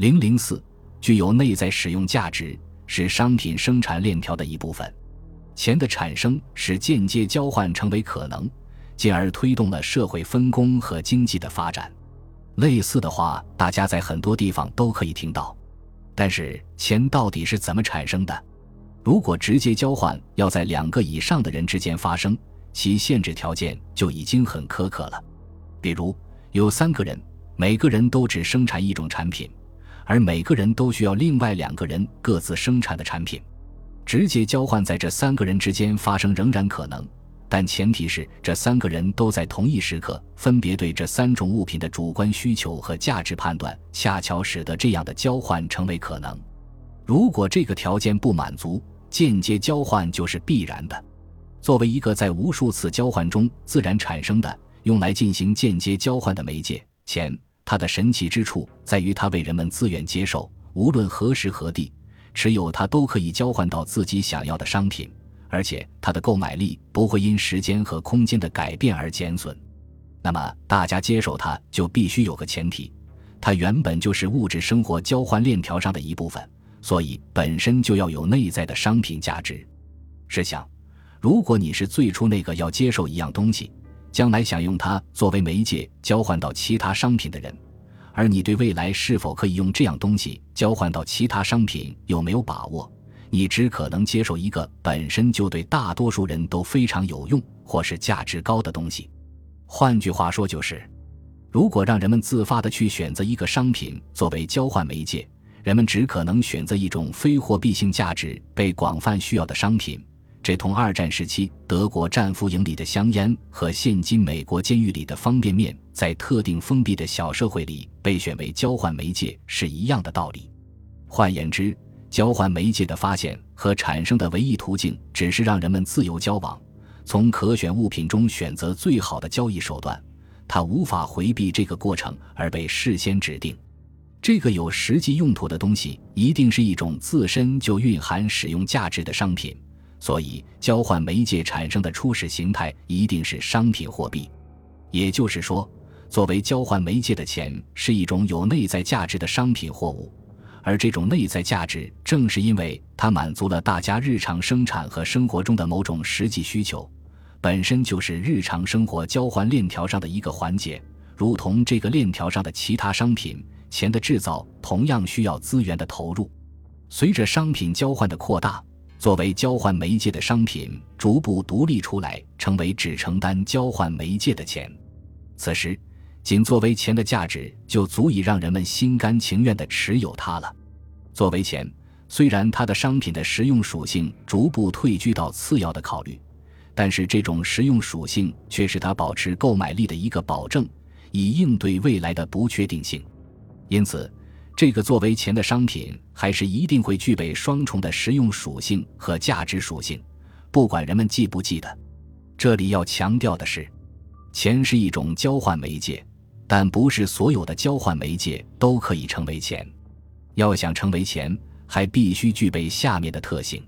零零四具有内在使用价值，是商品生产链条的一部分。钱的产生使间接交换成为可能，进而推动了社会分工和经济的发展。类似的话，大家在很多地方都可以听到。但是，钱到底是怎么产生的？如果直接交换要在两个以上的人之间发生，其限制条件就已经很苛刻了。比如，有三个人，每个人都只生产一种产品，而每个人都需要另外两个人各自生产的产品。直接交换在这三个人之间发生仍然可能，但前提是这三个人都在同一时刻分别对这三种物品的主观需求和价值判断，恰巧使得这样的交换成为可能。如果这个条件不满足，间接交换就是必然的。作为一个在无数次交换中自然产生的、用来进行间接交换的媒介，钱，它的神奇之处在于它为人们自愿接受，无论何时何地。持有它都可以交换到自己想要的商品，而且它的购买力不会因时间和空间的改变而减损。那么，大家接受它就必须有个前提：它原本就是物质生活交换链条上的一部分，所以本身就要有内在的商品价值。试想，如果你是最初那个要接受一样东西，将来想用它作为媒介交换到其他商品的人。而你对未来是否可以用这样东西交换到其他商品有没有把握？你只可能接受一个本身就对大多数人都非常有用或是价值高的东西。换句话说，就是如果让人们自发的去选择一个商品作为交换媒介，人们只可能选择一种非货币性价值被广泛需要的商品。这同二战时期德国战俘营里的香烟和现今美国监狱里的方便面，在特定封闭的小社会里被选为交换媒介是一样的道理。换言之，交换媒介的发现和产生的唯一途径，只是让人们自由交往，从可选物品中选择最好的交易手段。它无法回避这个过程而被事先指定。这个有实际用途的东西，一定是一种自身就蕴含使用价值的商品。所以，交换媒介产生的初始形态一定是商品货币，也就是说，作为交换媒介的钱是一种有内在价值的商品货物，而这种内在价值正是因为它满足了大家日常生产和生活中的某种实际需求，本身就是日常生活交换链条上的一个环节，如同这个链条上的其他商品，钱的制造同样需要资源的投入。随着商品交换的扩大。作为交换媒介的商品逐步独立出来，成为只承担交换媒介的钱。此时，仅作为钱的价值就足以让人们心甘情愿地持有它了。作为钱，虽然它的商品的实用属性逐步退居到次要的考虑，但是这种实用属性却是它保持购买力的一个保证，以应对未来的不确定性。因此。这个作为钱的商品，还是一定会具备双重的实用属性和价值属性，不管人们记不记得。这里要强调的是，钱是一种交换媒介，但不是所有的交换媒介都可以成为钱。要想成为钱，还必须具备下面的特性：